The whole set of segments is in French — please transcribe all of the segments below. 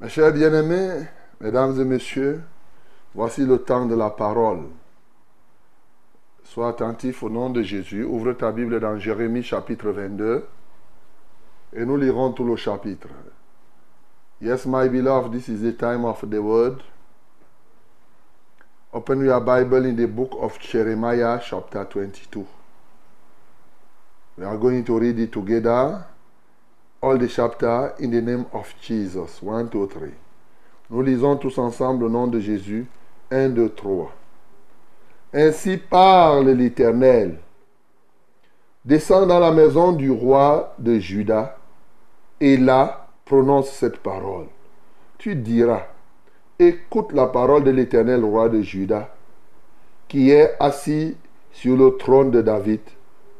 Mes chers bien-aimés, mesdames et messieurs, voici le temps de la parole. Sois attentif au nom de Jésus. Ouvre ta Bible dans Jérémie chapitre 22 et nous lirons tout le chapitre. Yes, my beloved, this is the time of the word. Open your Bible in the book of Jeremiah chapter 22. We are going to read it together, all the chapter in the name of Jesus. 1, 2, 3. Nous lisons tous ensemble au nom de Jésus. 1, 2, 3. Ainsi parle l'Éternel. Descends dans la maison du roi de Juda et là prononce cette parole. Tu diras, écoute la parole de l'Éternel roi de Juda, qui est assis sur le trône de David,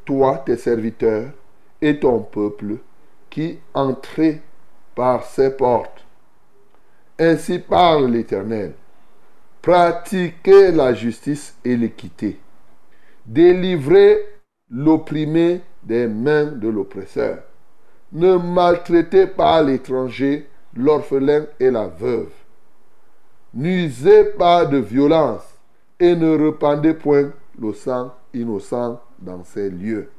toi, tes serviteurs, et ton peuple, qui entrez par ses portes. Ainsi parle l'Éternel. Pratiquez la justice et l'équité. Délivrez l'opprimé des mains de l'oppresseur. Ne maltraitez pas l'étranger, l'orphelin et la veuve. N'usez pas de violence et ne répandez point le sang innocent dans ces lieux.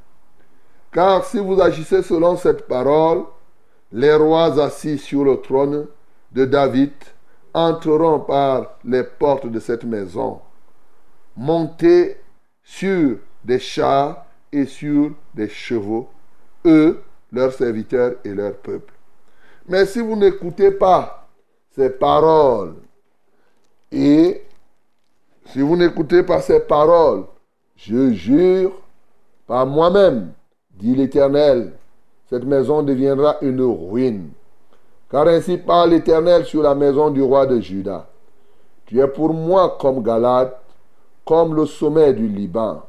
Car si vous agissez selon cette parole, les rois assis sur le trône de David entreront par les portes de cette maison, montés sur des chars et sur des chevaux, eux, leurs serviteurs et leur peuple. Mais si vous n'écoutez pas ces paroles, et si vous n'écoutez pas ces paroles, je jure par moi-même, dit l'Éternel, cette maison deviendra une ruine. Car ainsi parle l'Éternel sur la maison du roi de Juda. Tu es pour moi comme Galate, comme le sommet du Liban.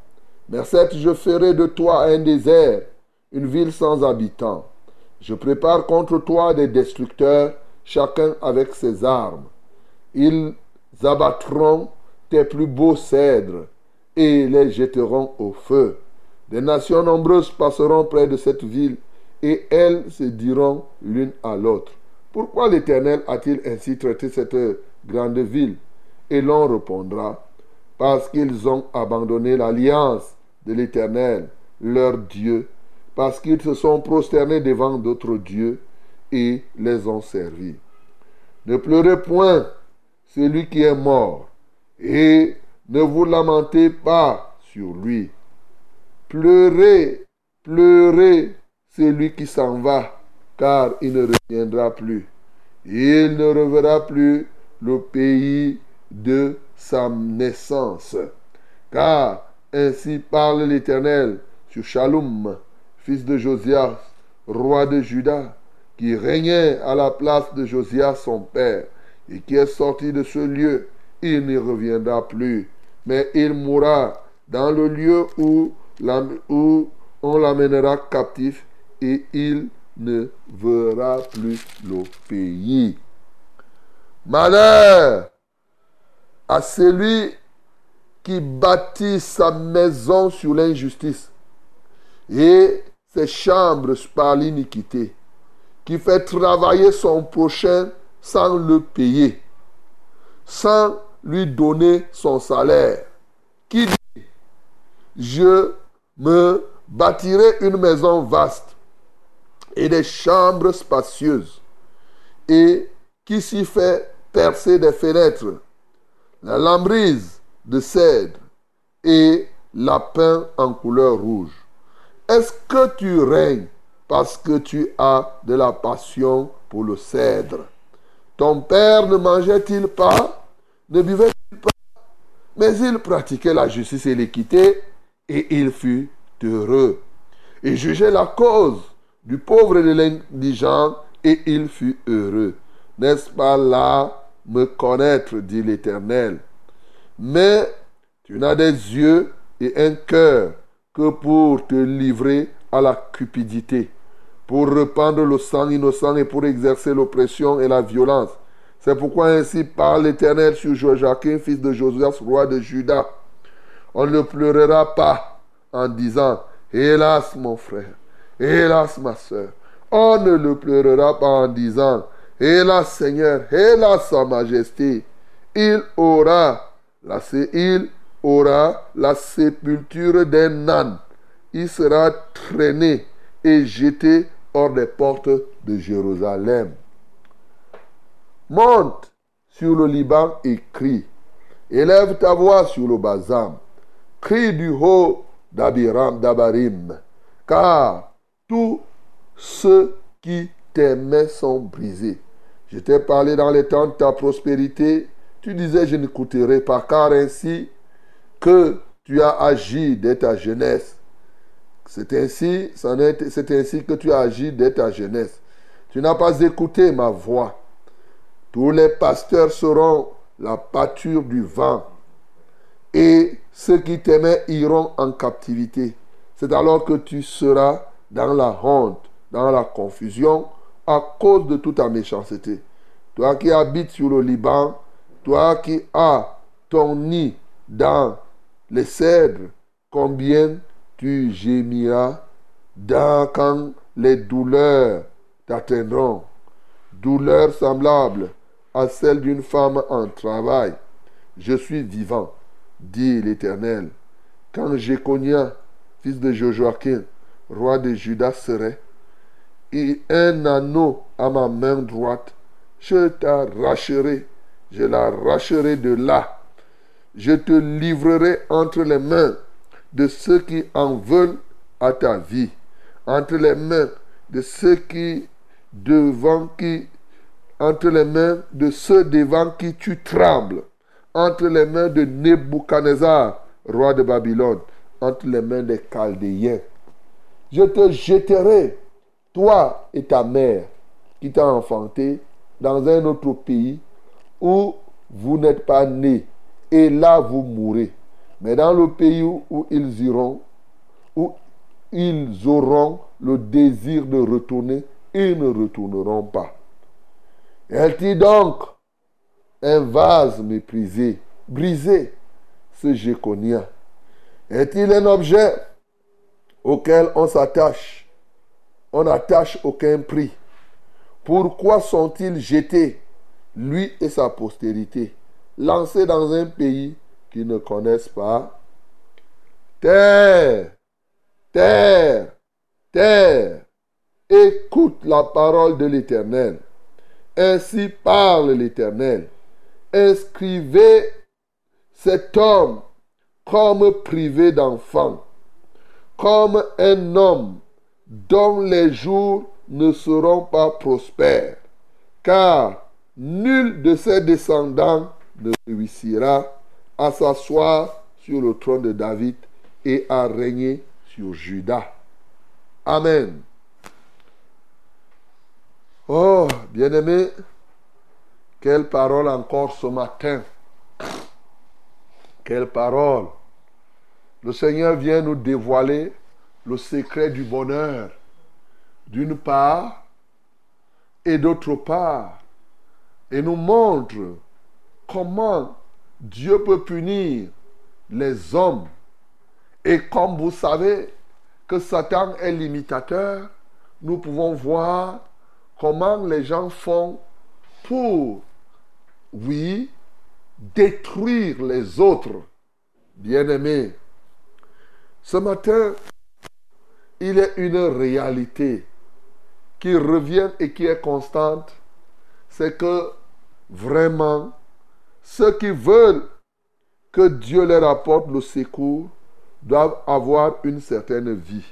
Mais je ferai de toi un désert, une ville sans habitants. Je prépare contre toi des destructeurs, chacun avec ses armes. Ils abattront tes plus beaux cèdres et les jetteront au feu. Des nations nombreuses passeront près de cette ville et elles se diront l'une à l'autre. Pourquoi l'Éternel a-t-il ainsi traité cette grande ville? Et l'on répondra, parce qu'ils ont abandonné l'alliance de l'Éternel, leur Dieu, parce qu'ils se sont prosternés devant d'autres dieux et les ont servis. Ne pleurez point celui qui est mort, et ne vous lamentez pas sur lui. Pleurez, pleurez celui qui s'en va, car il ne reviendra plus. Il ne reverra plus le pays de sa naissance. Car ainsi parle l'Éternel sur Shalom, fils de Josias, roi de Juda, qui régnait à la place de Josias son père, et qui est sorti de ce lieu. Il n'y reviendra plus, mais il mourra dans le lieu où, où on l'amènera captif, et il ne verra plus le pays. Malheur à celui qui bâtit sa maison sur l'injustice et ses chambres par l'iniquité, qui fait travailler son prochain sans le payer, sans lui donner son salaire, qui dit, je me bâtirai une maison vaste et des chambres spacieuses, et qui s'y fait percer des fenêtres, la lambrise de cèdre et la peint en couleur rouge. Est-ce que tu règnes parce que tu as de la passion pour le cèdre? Ton père ne mangeait-il pas? Ne buvait-il pas? Mais il pratiquait la justice et l'équité et il fut heureux. Il jugeait la cause du pauvre et de l'indigent, et il fut heureux. N'est-ce pas là me connaître, dit l'Éternel? Mais tu n'as des yeux et un cœur que pour te livrer à la cupidité, pour répandre le sang innocent et pour exercer l'oppression et la violence. C'est pourquoi ainsi parle l'Éternel sur Joachim, fils de Josias, roi de Juda. On ne pleurera pas en disant, Hélas mon frère, Hélas, ma soeur, on ne le pleurera pas en disant, là, Seigneur, là, Sa Majesté, il aura la, il aura la sépulture d'un âne. Il sera traîné et jeté hors des portes de Jérusalem. Monte sur le Liban et crie. Élève ta voix sur le Bazam. Crie du haut d'Abiram, d'Abarim. Car tous ceux qui t'aimaient sont brisés. Je t'ai parlé dans les temps de ta prospérité. Tu disais, je n'écouterai pas, car ainsi que tu as agi dès ta jeunesse. C'est ainsi, que tu as agi dès ta jeunesse. Tu n'as pas écouté ma voix. Tous les pasteurs seront la pâture du vent. Et ceux qui t'aimaient iront en captivité. C'est alors que tu seras dans la honte, dans la confusion, à cause de toute ta méchanceté. Toi qui habites sur le Liban, toi qui as ton nid dans les cèdres, combien tu gémiras dans quand les douleurs t'atteindront. Douleurs semblables à celles d'une femme en travail. Je suis vivant, dit l'Éternel. Quand Jéconia, fils de Joachim, roi de Juda, serait, et un anneau à ma main droite, je t'arracherai, je l'arracherai de là. Je te livrerai entre les mains de ceux qui en veulent à ta vie, entre les mains de ceux qui devant qui entre les mains de ceux devant qui tu trembles, entre les mains de Nebuchadnezzar, roi de Babylone, entre les mains des Chaldéens. Je te jetterai, toi et ta mère, qui t'a enfanté, dans un autre pays où vous n'êtes pas nés, et là vous mourrez. Mais dans le pays où, où ils iront, où ils auront le désir de retourner, ils ne retourneront pas. Elle dit donc un vase méprisé, brisé, ce Jéconia. Est-il un objet auquel on s'attache? On n'attache aucun prix. Pourquoi sont-ils jetés, lui et sa postérité, lancés dans un pays qu'ils ne connaissent pas Terre, terre, terre, écoute la parole de l'Éternel. Ainsi parle l'Éternel. Inscrivez cet homme comme privé d'enfant, comme un homme dont les jours ne seront pas prospères, car nul de ses descendants ne réussira à s'asseoir sur le trône de David et à régner sur Juda. Amen. Oh, bien-aimé, quelle parole encore ce matin? Quelle parole? Le Seigneur vient nous dévoiler le secret du bonheur, d'une part, et d'autre part, et nous montre comment Dieu peut punir les hommes. Et comme vous savez que Satan est limitateur, nous pouvons voir comment les gens font pour, oui, détruire les autres. Bien-aimés, ce matin, il y a une réalité qui revient et qui est constante, c'est que vraiment, ceux qui veulent que Dieu leur apporte le secours doivent avoir une certaine vie.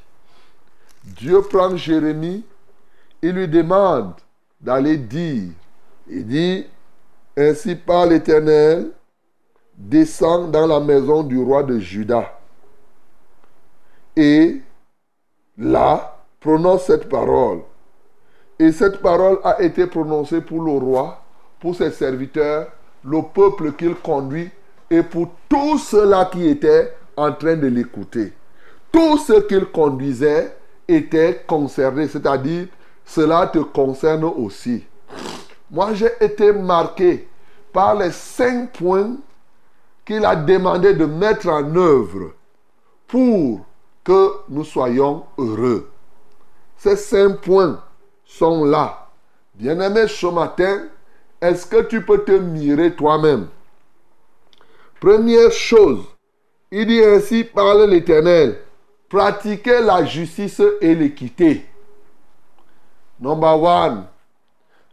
Dieu prend Jérémie il lui demande d'aller dire. Il dit, ainsi par l'Éternel, descend dans la maison du roi de Juda. Et là, prononce cette parole. Et cette parole a été prononcée pour le roi, pour ses serviteurs, le peuple qu'il conduit et pour tous ceux-là qui étaient en train de l'écouter. Tous ceux qu'il conduisait étaient concernés, c'est-à-dire cela te concerne aussi. Moi, j'ai été marqué par les cinq points qu'il a demandé de mettre en œuvre pour que nous soyons heureux. Ces cinq points sont là. Bien-aimé, ce matin, est-ce que tu peux te mirer toi-même? Première chose, il dit ainsi, parle l'Éternel, pratiquez la justice et l'équité. Number one,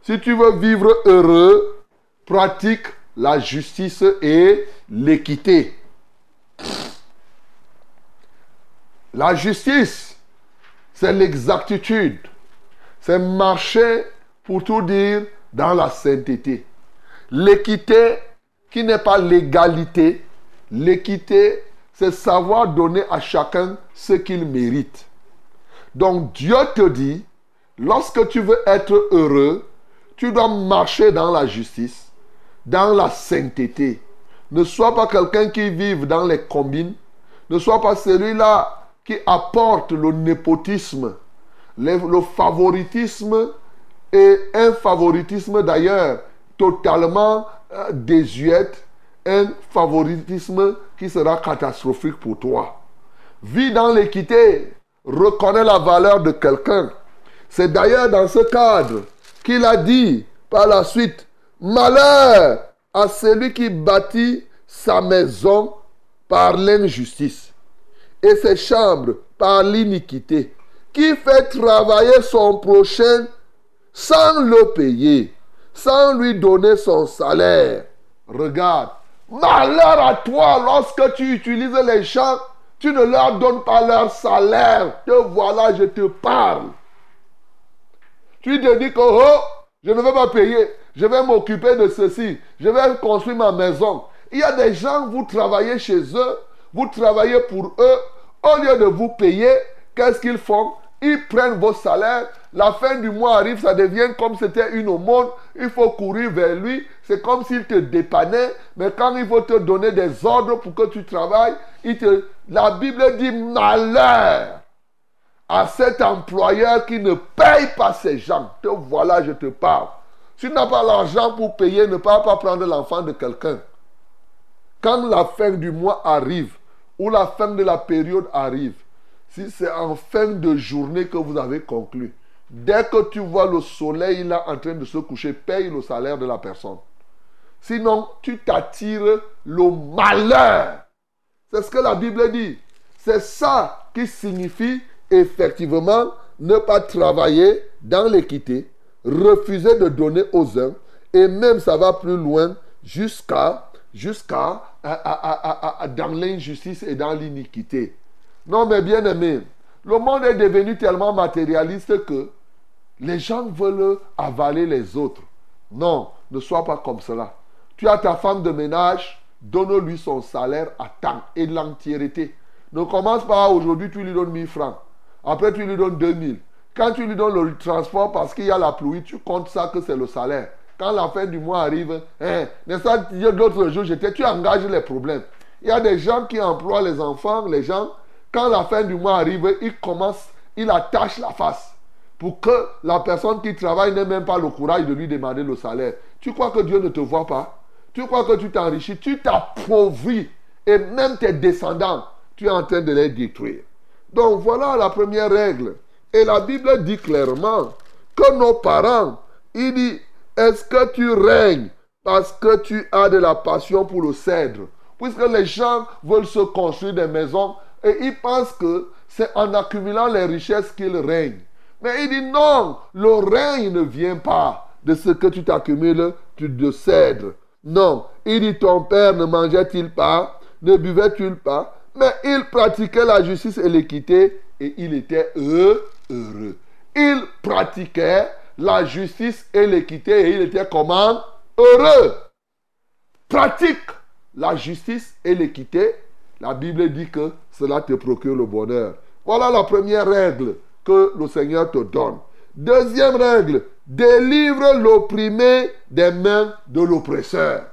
si tu veux vivre heureux, pratique la justice et l'équité. La justice, c'est l'exactitude. C'est marcher, pour tout dire, dans la sainteté. L'équité, qui n'est pas l'égalité, l'équité, c'est savoir donner à chacun ce qu'il mérite. Donc Dieu te dit, lorsque tu veux être heureux, tu dois marcher dans la justice, dans la sainteté. Ne sois pas quelqu'un qui vive dans les combines. Ne sois pas celui-là qui apporte le népotisme, le, favoritisme et un favoritisme d'ailleurs totalement euh, désuète, un favoritisme qui sera catastrophique pour toi. Vis dans l'équité, reconnais la valeur de quelqu'un. C'est d'ailleurs dans ce cadre qu'il a dit par la suite, malheur à celui qui bâtit sa maison par l'injustice et ses chambres par l'iniquité, qui fait travailler son prochain sans le payer, sans lui donner son salaire. Regarde, malheur à toi lorsque tu utilises les gens, tu ne leur donnes pas leur salaire. Voilà, je te parle. Tu te dis que, oh, je ne vais pas payer, je vais m'occuper de ceci, je vais construire ma maison. Il y a des gens, vous travaillez chez eux, vous travaillez pour eux. Au lieu de vous payer, qu'est-ce qu'ils font? Ils prennent vos salaires. La fin du mois arrive, ça devient comme c'était une aumône. Il faut courir vers lui. C'est comme s'il te dépannait. Mais quand il faut te donner des ordres pour que tu travailles, la Bible dit malheur à cet employeur qui ne paye pas ses gens. Te voilà, je te parle. Si tu n'as pas l'argent pour payer, ne pas prendre l'enfant de quelqu'un. Quand la fin du mois arrive, ou la fin de la période arrive, si c'est en fin de journée que vous avez conclu, dès que tu vois le soleil là en train de se coucher, paye le salaire de la personne. Sinon, tu t'attires le malheur. C'est ce que la Bible dit. C'est ça qui signifie effectivement ne pas travailler dans l'équité, refuser de donner aux uns, et même ça va plus loin jusqu'à dans l'injustice et dans l'iniquité. Non, mais bien aimé, le monde est devenu tellement matérialiste que les gens veulent avaler les autres. Non, ne sois pas comme cela. Tu as ta femme de ménage, donne-lui son salaire à temps et l'entièreté. Ne commence pas aujourd'hui, tu lui donnes 1000 francs. Après, tu lui donnes 2000. Quand tu lui donnes le transport parce qu'il y a la pluie, tu comptes ça que c'est le salaire. Quand la fin du mois arrive, hein, n'est-ce d'autres jours, j'étais, tu engages les problèmes. Il y a des gens qui emploient les enfants, les gens, quand la fin du mois arrive, ils commencent, ils attachent la face pour que la personne qui travaille n'ait même pas le courage de lui demander le salaire. Tu crois que Dieu ne te voit pas? Tu crois que tu t'enrichis? Tu t'appauvris. Et même tes descendants, tu es en train de les détruire. Donc voilà la première règle. Et la Bible dit clairement que nos parents, il dit, est-ce que tu règnes parce que tu as de la passion pour le cèdre? Puisque les gens veulent se construire des maisons et ils pensent que c'est en accumulant les richesses qu'ils règnent. Mais il dit non, le règne ne vient pas de ce que tu t'accumules de cèdre. Non, il dit ton père ne mangeait-il pas, ne buvait-il pas, mais il pratiquait la justice et l'équité et il était heureux. Il pratiquait la justice et l'équité et il était comment? Heureux. Pratique la justice et l'équité. La Bible dit que cela te procure le bonheur. Voilà la première règle que le Seigneur te donne. Deuxième règle, délivre l'opprimé des mains de l'oppresseur.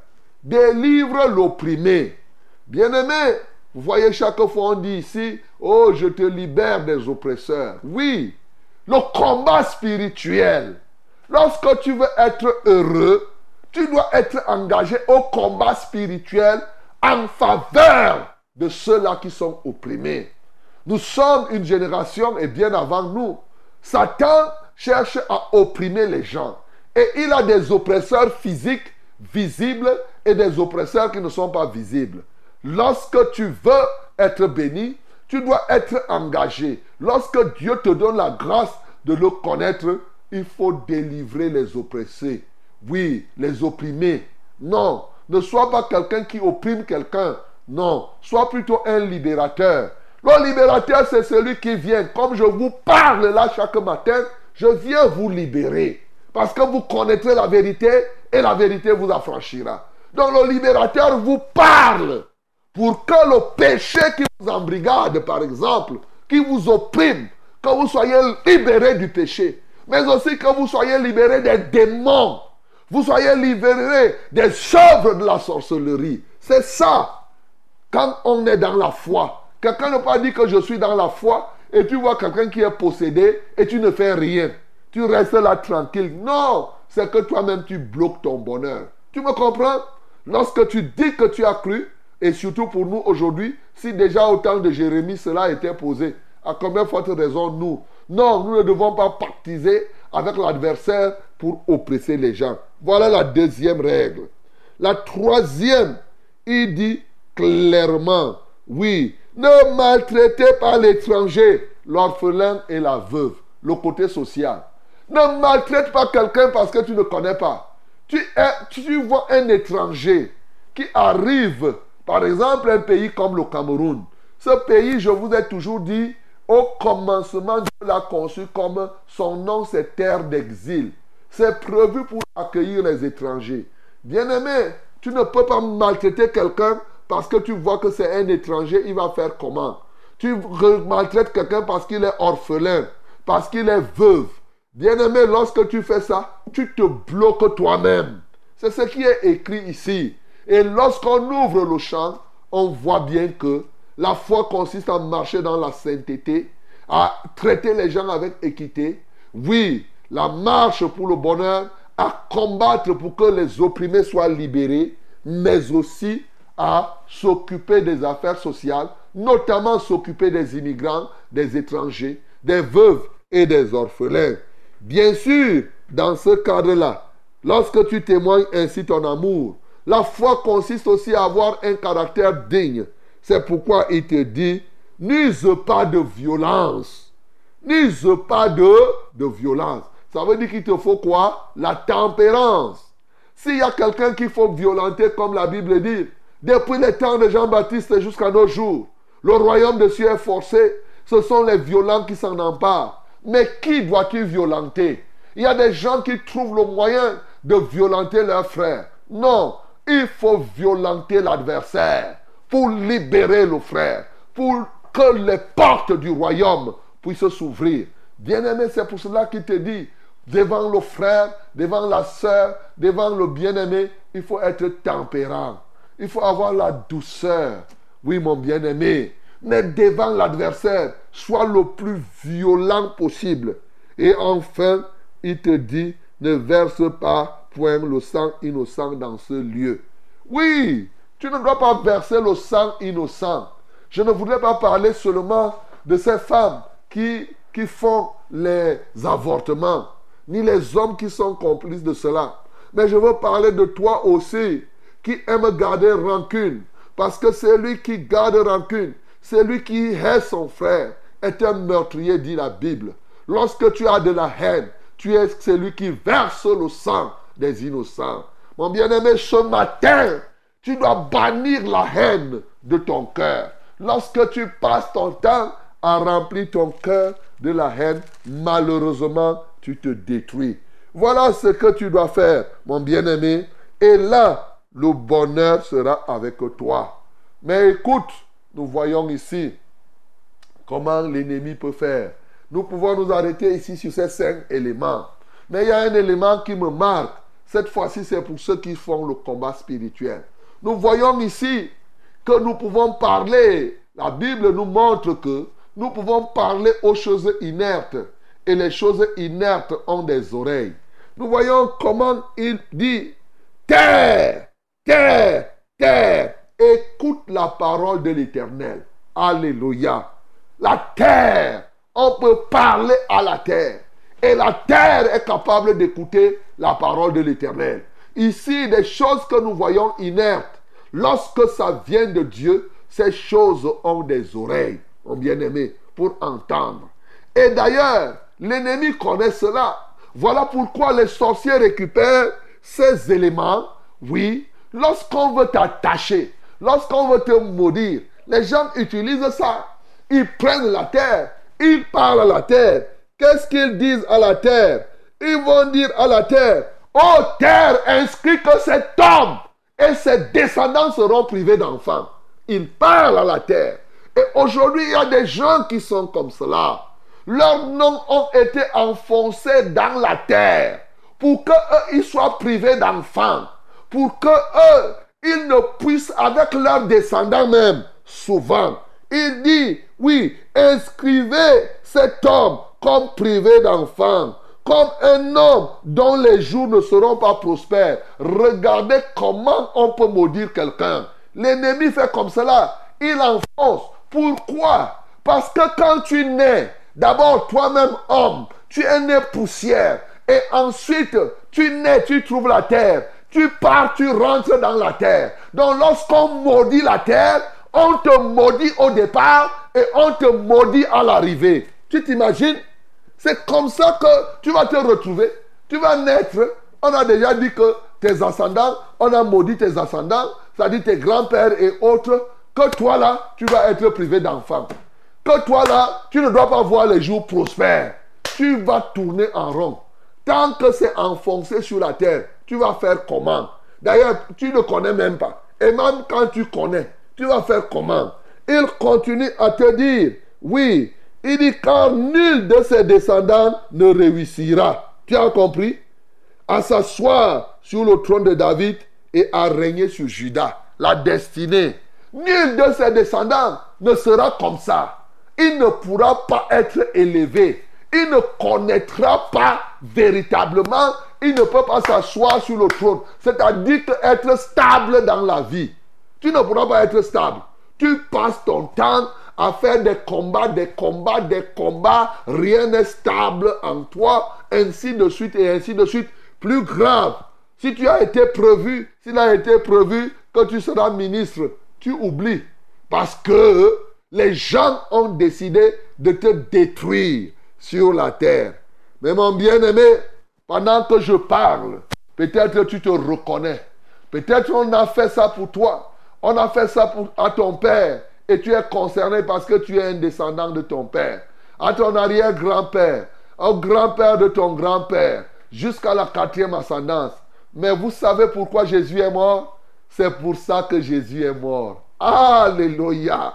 Délivre l'opprimé. Bien-aimé, vous voyez chaque fois on dit ici, oh, je te libère des oppresseurs. Oui, le combat spirituel. Lorsque tu veux être heureux, tu dois être engagé au combat spirituel en faveur de ceux-là qui sont opprimés. Nous sommes une génération, et bien avant nous, Satan cherche à opprimer les gens. Et il a des oppresseurs physiques visibles et des oppresseurs qui ne sont pas visibles. Lorsque tu veux être béni, tu dois être engagé. Lorsque Dieu te donne la grâce de le connaître, il faut délivrer les oppressés. Oui, les opprimés. Non, ne sois pas quelqu'un qui opprime quelqu'un. Non, sois plutôt un libérateur. Le libérateur, c'est celui qui vient. Comme je vous parle là chaque matin, je viens vous libérer. Parce que vous connaîtrez la vérité et la vérité vous affranchira. Donc le libérateur vous parle pour que le péché qui vous embrigade, par exemple, qui vous opprime, que vous soyez libéré du péché, mais aussi que vous soyez libéré des démons, vous soyez libéré des œuvres de la sorcellerie. C'est ça. Quand on est dans la foi, quelqu'un ne peut pas dire que je suis dans la foi et tu vois quelqu'un qui est possédé et tu ne fais rien. Tu restes là tranquille. Non, c'est que toi-même tu bloques ton bonheur. Tu me comprends? Lorsque tu dis que tu as cru, et surtout pour nous aujourd'hui, si déjà au temps de Jérémie cela était posé, à combien forte raison nous? Non, nous ne devons pas pactiser avec l'adversaire pour oppresser les gens. Voilà la deuxième règle. La troisième, il dit clairement, oui, ne maltraitez pas l'étranger, l'orphelin et la veuve, le côté social. Ne maltraite pas quelqu'un parce que tu ne connais pas. Tu, vois un étranger qui arrive, par exemple, un pays comme le Cameroun. Ce pays, je vous ai toujours dit, au commencement, Dieu l'a conçu comme son nom, c'est terre d'exil. C'est prévu pour accueillir les étrangers. Bien-aimé, tu ne peux pas maltraiter quelqu'un parce que tu vois que c'est un étranger, il va faire comment? Tu maltraites quelqu'un parce qu'il est orphelin, parce qu'il est veuve. Bien-aimé, lorsque tu fais ça, tu te bloques toi-même. C'est ce qui est écrit ici. Et lorsqu'on ouvre le champ, on voit bien que la foi consiste à marcher dans la sainteté, à traiter les gens avec équité. Oui, la marche pour le bonheur, à combattre pour que les opprimés soient libérés, mais aussi à s'occuper des affaires sociales, notamment s'occuper des immigrants, des étrangers, des veuves et des orphelins. Bien sûr, dans ce cadre-là, lorsque tu témoignes ainsi ton amour, la foi consiste aussi à avoir un caractère digne. C'est pourquoi il te dit, n'use pas de violence. N'use pas de, violence. Ça veut dire qu'il te faut quoi? La tempérance. S'il y a quelqu'un qu'il faut violenter, comme la Bible dit, depuis les temps de Jean-Baptiste jusqu'à nos jours, le royaume de Dieu est forcé. Ce sont les violents qui s'en emparent. Mais qui doit-il violenter? Il y a des gens qui trouvent le moyen de violenter leurs frères. Non, il faut violenter l'adversaire pour libérer le frère, pour que les portes du royaume puissent s'ouvrir. Bien-aimé, c'est pour cela qu'il te dit, devant le frère, devant la soeur, devant le bien-aimé, il faut être tempérant. Il faut avoir la douceur. Oui, mon bien-aimé. Mais devant l'adversaire, sois le plus violent possible. Et enfin, il te dit, ne verse pas point le sang innocent dans ce lieu. Oui, tu ne dois pas verser le sang innocent. Je ne voudrais pas parler seulement de ces femmes qui, qui font les avortements, ni les hommes qui sont complices de cela. Mais je veux parler de toi aussi, qui aime garder rancune. Parce que c'est lui qui garde rancune, c'est lui qui hait son frère, est un meurtrier, dit la Bible. Lorsque tu as de la haine, tu es celui qui verse le sang des innocents. Mon bien-aimé, ce matin, tu dois bannir la haine de ton cœur. Lorsque tu passes ton temps à remplir ton cœur de la haine, malheureusement, tu te détruis. Voilà ce que tu dois faire, mon bien-aimé. Et là, le bonheur sera avec toi. Mais écoute, nous voyons ici comment l'ennemi peut faire. Nous pouvons nous arrêter ici sur ces cinq éléments. Mais il y a un élément qui me marque. Cette fois-ci, c'est pour ceux qui font le combat spirituel. Nous voyons ici que nous pouvons parler. La Bible nous montre que nous pouvons parler aux choses inertes. Et les choses inertes ont des oreilles. Nous voyons comment il dit, terre, terre, terre, écoute la parole de l'Éternel. Alléluia. La terre, on peut parler à la terre. Et la terre est capable d'écouter la parole de l'Éternel. Ici, des choses que nous voyons inertes, lorsque ça vient de Dieu, ces choses ont des oreilles, mon bien-aimé, pour entendre. Et d'ailleurs, l'ennemi connaît cela. Voilà pourquoi les sorciers récupèrent ces éléments. Oui, lorsqu'on veut t'attacher, lorsqu'on veut te maudire, les gens utilisent ça. Ils prennent la terre, ils parlent à la terre. Qu'est-ce qu'ils disent à la terre? Ils vont dire à la terre, oh terre, inscrit que cet homme et ses descendants seront privés d'enfants. Ils parlent à la terre. Et aujourd'hui, il y a des gens qui sont comme cela. Leurs noms ont été enfoncés dans la terre pour qu'eux, ils soient privés d'enfants. Pour qu'eux, ils ne puissent, avec leurs descendants même, souvent, il dit, oui, inscrivez cet homme comme privé d'enfants, comme un homme dont les jours ne seront pas prospères. Regardez comment on peut maudire quelqu'un. L'ennemi fait comme cela. Il enfonce. Pourquoi? Parce que quand tu nais, d'abord toi-même homme, tu es né poussière. Et ensuite, tu nais, tu trouves la terre. Tu pars, tu rentres dans la terre. Donc lorsqu'on maudit la terre, on te maudit au départ et on te maudit à l'arrivée. Tu t'imagines? C'est comme ça que tu vas te retrouver. Tu vas naître. On a déjà dit que tes ascendants, on a maudit tes ascendants, c'est-à-dire tes grands-pères et autres, que toi là, tu vas être privé d'enfants. Que toi là, tu ne dois pas voir les jours prospères. Tu vas tourner en rond. Tant que c'est enfoncé sur la terre, tu vas faire comment? D'ailleurs, tu ne connais même pas. Et même quand tu connais, tu vas faire comment? Il continue à te dire, oui, il dit car nul de ses descendants ne réussira. Tu as compris? À s'asseoir sur le trône de David et à régner sur Judas. La destinée. Nul de ses descendants ne sera comme ça. Il ne pourra pas être élevé. Il ne connaîtra pas véritablement. Il ne peut pas s'asseoir sur le trône. C'est-à-dire être stable dans la vie. Tu ne pourras pas être stable. Tu passes ton temps à faire des combats, des combats, des combats. Rien n'est stable en toi. Ainsi de suite et ainsi de suite. Plus grave, si tu as été prévu, s'il a été prévu que tu seras ministre, tu oublies. Parce que les gens ont décidé de te détruire sur la terre. Mais mon bien-aimé, pendant que je parle, peut-être tu te reconnais. Peut-être on a fait ça pour toi. On a fait ça pour, à ton père et tu es concerné parce que tu es un descendant de ton père. À ton arrière-grand-père, au grand-père de ton grand-père, jusqu'à la quatrième ascendance. Mais vous savez pourquoi Jésus est mort? C'est pour ça que Jésus est mort. Alléluia.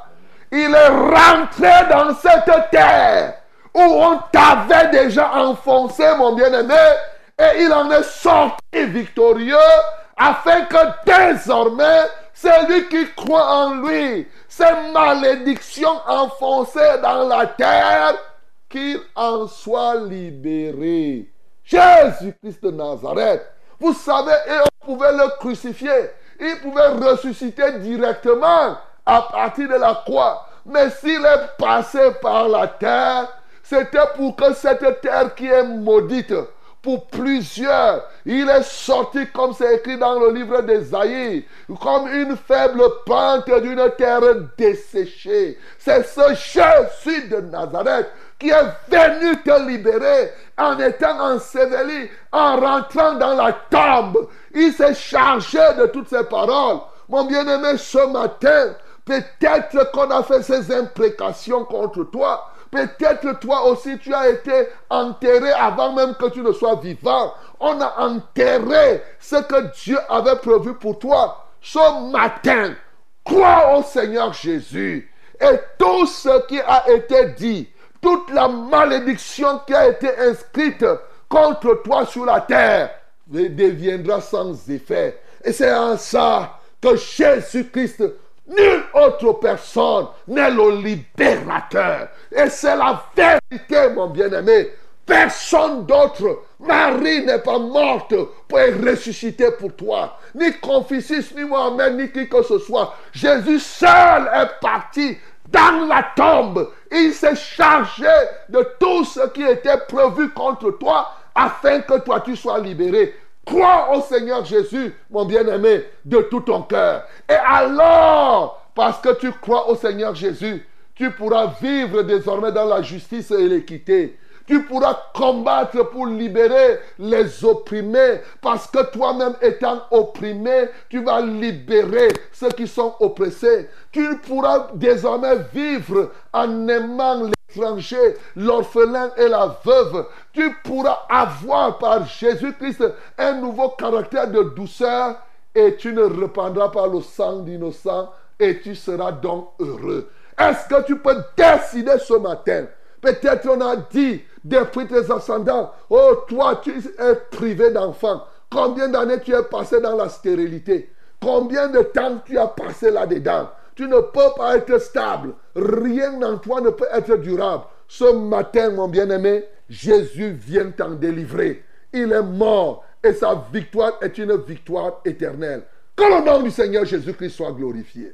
Il est rentré dans cette terre où on t'avait déjà enfoncé, mon bien-aimé, et il en est sorti victorieux afin que désormais celui qui croit en lui, ces malédictions enfoncées dans la terre, qu'il en soit libéré. Jésus-Christ de Nazareth. Vous savez, et on pouvait le crucifier. Il pouvait ressusciter directement à partir de la croix. Mais s'il est passé par la terre, c'était pour que cette terre qui est maudite, pour plusieurs. Il est sorti, comme c'est écrit dans le livre d'Esaïe, comme une faible pente d'une terre desséchée. C'est ce Jésus de Nazareth qui est venu te libérer en étant enseveli, en rentrant dans la tombe. Il s'est chargé de toutes ces paroles. Mon bien-aimé, ce matin, peut-être qu'on a fait ces imprécations contre toi. Peut-être toi aussi tu as été enterré avant même que tu ne sois vivant. On a enterré ce que Dieu avait prévu pour toi. Ce matin, crois au Seigneur Jésus. Et tout ce qui a été dit, toute la malédiction qui a été inscrite contre toi sur la terre, deviendra sans effet. Et c'est en ça que Jésus-Christ Nulle autre personne n'est le libérateur. Et c'est la vérité, mon bien-aimé. Personne d'autre. Marie n'est pas morte pour être ressusciter pour toi. Ni Confucius, ni Mohamed, ni qui que ce soit. Jésus seul est parti dans la tombe. Il s'est chargé de tout ce qui était prévu contre toi afin que toi tu sois libéré. Crois au Seigneur Jésus, mon bien-aimé, de tout ton cœur. Et alors, parce que tu crois au Seigneur Jésus, tu pourras vivre désormais dans la justice et l'équité. Tu pourras combattre pour libérer les opprimés. Parce que toi-même étant opprimé, tu vas libérer ceux qui sont oppressés. Tu pourras désormais vivre en aimant l'étranger, l'orphelin et la veuve. Tu pourras avoir par Jésus-Christ un nouveau caractère de douceur et tu ne reprendras pas le sang d'innocent et tu seras donc heureux. Est-ce que tu peux décider ce matin? Peut-être on a dit depuis tes ascendants, oh toi tu es privé d'enfants. Combien d'années tu es passé dans la stérilité? Combien de temps tu as passé là-dedans? Tu ne peux pas être stable. Rien en toi ne peut être durable. Ce matin, mon bien-aimé, Jésus vient t'en délivrer. Il est mort et sa victoire est une victoire éternelle. Que le nom du Seigneur Jésus-Christ soit glorifié.